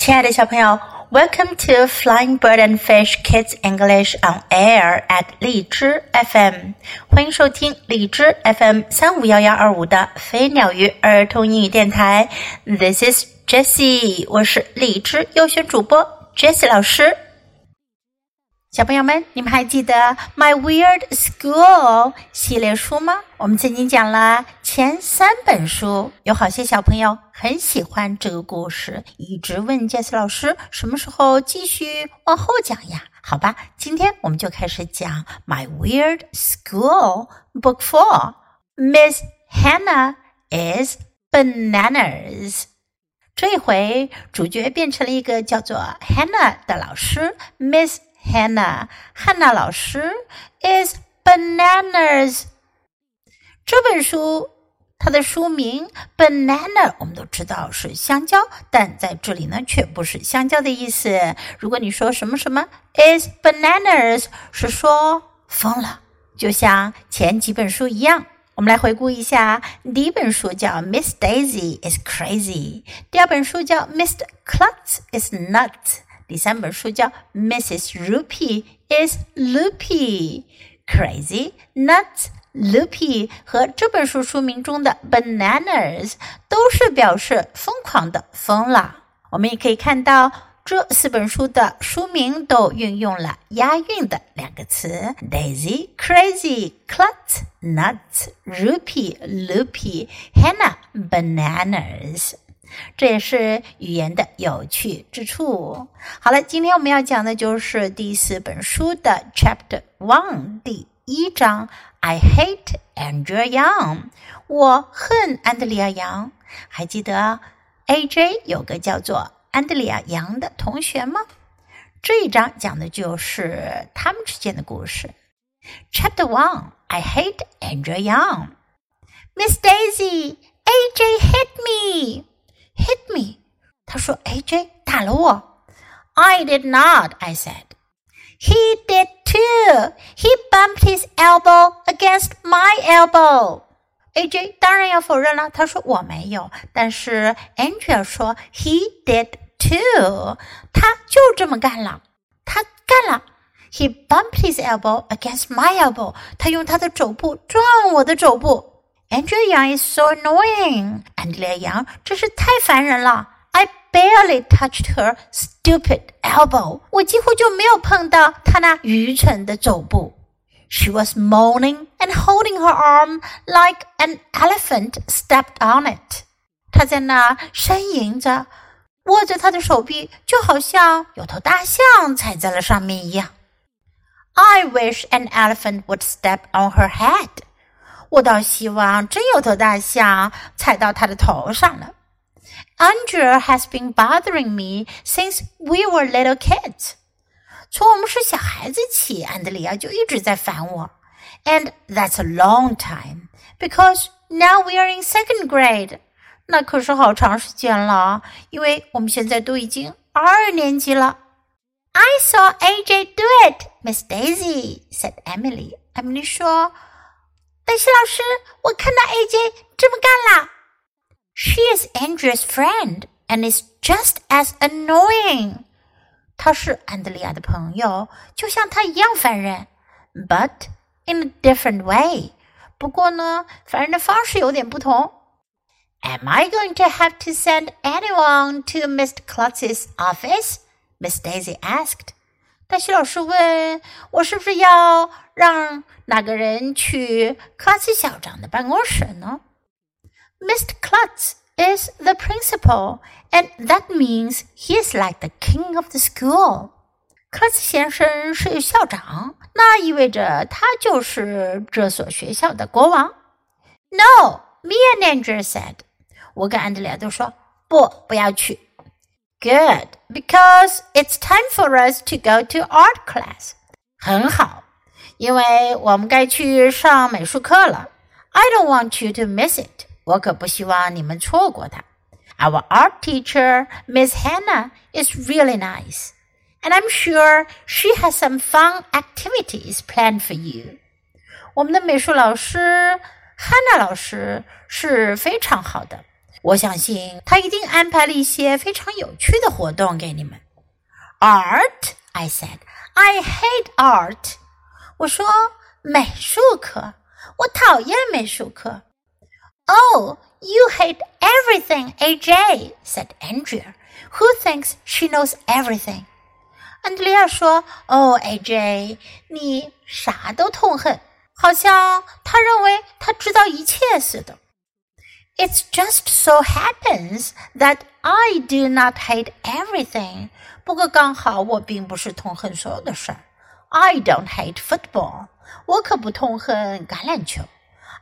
亲爱的小朋友，Welcome to Flying Bird and Fish Kids English on Air at 荔枝 FM，欢迎收听荔枝 FM 三五幺幺二五的飞鸟鱼儿童英语电台。This is Jessie，我是荔枝优选主播 Jessie 老师。小朋友们，你们还记得《My Weird School》系列书吗？我们曾经讲了前三本书，有好些小朋友很喜欢这个故事，一直问杰斯老师什么时候继续往后讲呀？好吧，今天我们就开始讲《My Weird School》Book Four。Miss Hannah is bananas。这一回主角变成了一个叫做 Hannah 的老师，Miss。Hannah，汉娜老师 is bananas。这本书它的书名 banana 我们都知道是香蕉，但在这里呢却不是香蕉的意思。如果你说什么什么 is bananas，是说疯了，就像前几本书一样。我们来回顾一下，第一本书叫 Miss Daisy is crazy，第二本书叫 Mr. Klutz is nut。第三本书叫《Mrs. Rupee is Loopy》，Crazy Nuts Loopy 和这本书书名中的 Bananas 都是表示疯狂的疯了。我们也可以看到这四本书的书名都运用了押韵的两个词：Daisy、Crazy、Clutnut Rupee、Loopy、Hannah、Bananas。这也是语言的有趣之处。好了，今天我们要讲的就是第四本书的 Chapter One 第一章。I hate Andrea Young，我恨安德里亚·杨。还记得 AJ 有个叫做安德里亚·杨的同学吗？这一章讲的就是他们之间的故事。Chapter One，I hate Andrea Young。Miss Daisy，AJ hit me。hit me. 他说：“AJ 打了我。” I did not, I said. He did too. He bumped his elbow against my elbow. AJ 当然要否认了，他说我没有。但是 Andrea 说 He did too，他就这么干了，他干了。He bumped his elbow against my elbow，他用他的肘部撞我的肘部。 Andrea Yang is so annoying. Andrea Yang 真是太烦人了。I barely touched her stupid elbow. 我几乎就没有碰到她那愚蠢的肘部。She was moaning and holding her arm like an elephant stepped on it. 她在那呻吟着，握着她的手臂，就好像有头大象踩在了上面一样。I wish an elephant would step on her head. 我倒希望真有头大象踩到他的头上了。Andrea has been bothering me since we were little kids。从我们是小孩子起，安德里亚就一直在烦我。And that's a long time because now we are in second grade。那可是好长时间了，因为我们现在都已经二年级了。I saw AJ do it, Miss Daisy," said Emily. Emily 说。黛西老师，我看到 AJ 这么干了。She is Andrea's friend and is just as annoying。她是安德利亚的朋友，就像她一样烦人，but in a different way。不过呢，烦人的方式有点不同。Am I going to have to send anyone to Mr. Klutz's office? Miss Daisy asked. 黛西老师问我是不是要让哪个人去克拉茨校长的办公室呢？Mr. Klutz is the principal, and that means he is like the king of the school. 克拉茨先生是校长，那意味着他就是这所学校的国王。No, me and Andrew said. 我跟安德烈都说不，不要去。Good, because it's time for us to go to art class. 很好，因为我们该去上美术课了。I don't want you to miss it. 我可不希望你们错过它。Our art teacher, Miss Hannah, is really nice, and I'm sure she has some fun activities planned for you. 我们的美术老师汉娜老师是非常好的， 我相信他一定安排了一些非常有趣的活动给你们。Art, I said. I hate art. 我说美术课，我讨厌美术课。Oh, you hate everything, AJ, said Andrea, who thinks she knows everything. 安德烈亚说：“哦，AJ，你啥都痛恨，好像他认为他知道一切似的。” It just so happens that I do not hate everything. 不过刚好我并不是痛恨所有的事儿。I don't hate football. 我可不痛恨橄榄球。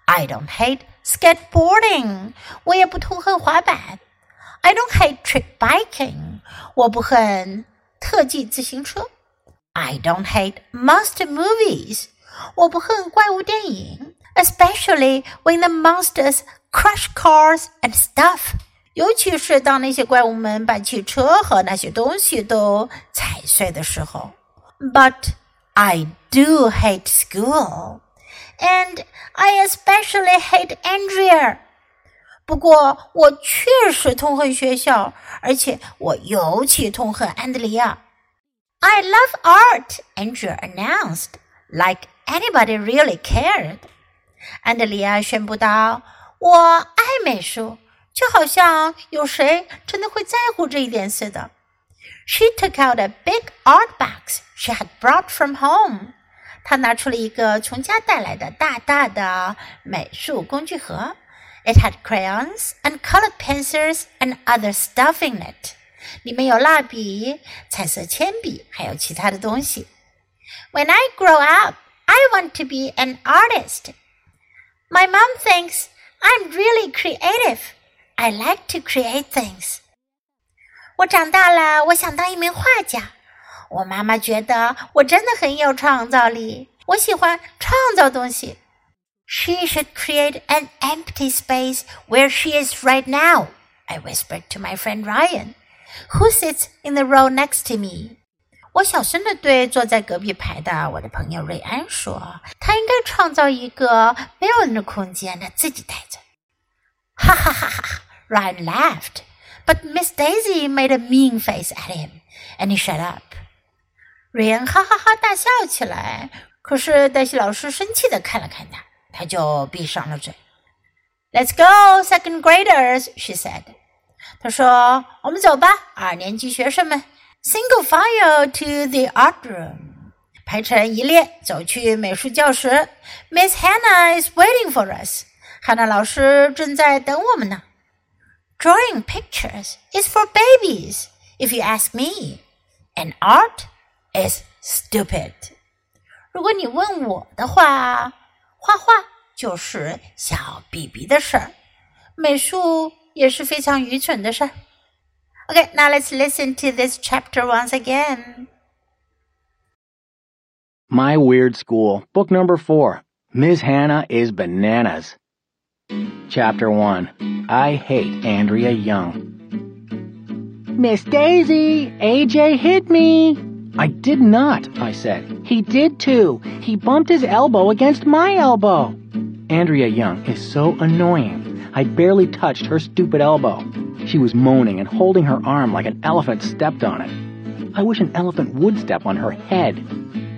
I don't hate skateboarding. 我也不痛恨滑板。I don't hate trick biking. 我不恨特技自行车。I don't hate monster movies. 我不恨怪物电影 ，especially when the monsters crush cars and stuff。尤其是当那些怪物们把汽车和那些东西都踩碎的时候。But I do hate school, and I especially hate Andrea. 不过我确实痛恨学校，而且我尤其痛恨安德里亚。I love art, Andrea announced, like anybody really cared. 安德里亚宣布道：“我爱美术，就好像有谁真的会在乎这一点似的。” She took out a big art box she had brought from home. 她拿出了一个从家带来的大大的美术工具盒。it had crayons and colored pencils and other stuff in it. 里面有蜡笔、彩色铅笔，还有其他的东西。When I grow up, I want to be an artist. My mom thinks I'm really creative. I like to create things. 我长大了，我想当一名画家。我妈妈觉得我真的很有创造力。我喜欢创造东西。she should create an empty space where she is right now, I whispered to my friend Ryan, who sits in the row next to me. 我小声的对坐在隔壁排的我的朋友瑞安说：“他应该创造一个没有人的空间，他自己待着。”哈哈哈哈！Ryan laughed, but Miss Daisy made a mean face at him, and he shut up. 瑞安哈哈哈大笑起来，可是黛西老师生气的看了看他。他就闭上了嘴。Let's go, second graders, she said. 她说：“我们走吧，二年级学生们 ，single file to the art room，排成一列走去美术教室。Miss Hannah is waiting for us，汉娜老师正在等我们呢。Drawing pictures is for babies, if you ask me, and art is stupid。如果你问我的话。”画画就是小 BB 的事儿，美术也是非常愚蠢的事儿。 Okay, now let's listen to this chapter once again. My Weird School, book number four. Ms. Hannah is bananas. Chapter one. I hate Andrea Young. Miss Daisy, AJ hit me. I did not, I said. He did too. He bumped his elbow against my elbow. Andrea Young is so annoying. I barely touched her stupid elbow. She was moaning and holding her arm like an elephant stepped on it. I wish an elephant would step on her head.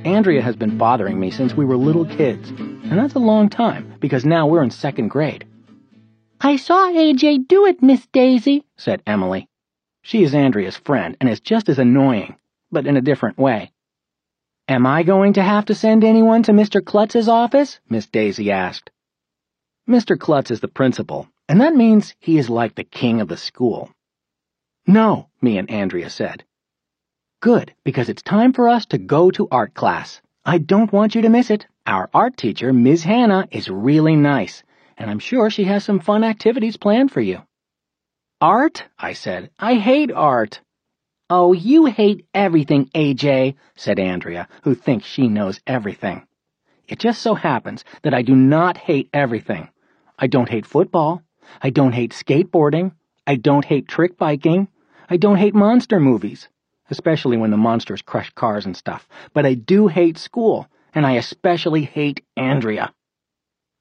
Andrea has been bothering me since we were little kids, and that's a long time because now we're in second grade. I saw AJ do it, Miss Daisy, said Emily. She is Andrea's friend and is just as annoying but in a different way. Am I going to have to send anyone to Mr. Klutz's office? Miss Daisy asked. Mr. Klutz is the principal, and that means he is like the king of the school. No, me and Andrea said. Good, because it's time for us to go to art class. I don't want you to miss it. Our art teacher, Ms. Hannah, is really nice, and I'm sure she has some fun activities planned for you. Art? I said. I hate art. Oh, you hate everything, AJ, said Andrea, who thinks she knows everything. It just so happens that I do not hate everything. I don't hate football. I don't hate skateboarding. I don't hate trick biking. I don't hate monster movies, especially when the monsters crush cars and stuff. But I do hate school, and I especially hate Andrea.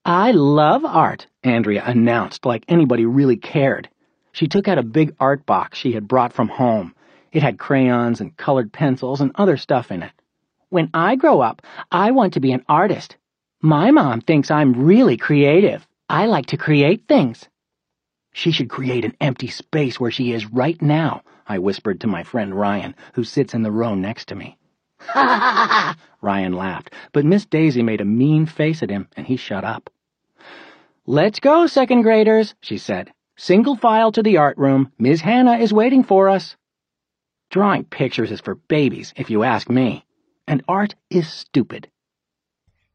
I love art, Andrea announced like anybody really cared. She took out a big art box she had brought from home. It had crayons and colored pencils and other stuff in it. When I grow up, I want to be an artist. My mom thinks I'm really creative. I like to create things. She should create an empty space where she is right now, I whispered to my friend Ryan, who sits in the row next to me. Ryan laughed, but Miss Daisy made a mean face at him, and he shut up. Let's go, second graders, she said. Single file to the art room. Miss Hannah is waiting for us. Drawing pictures is for babies, if you ask me. And art is stupid.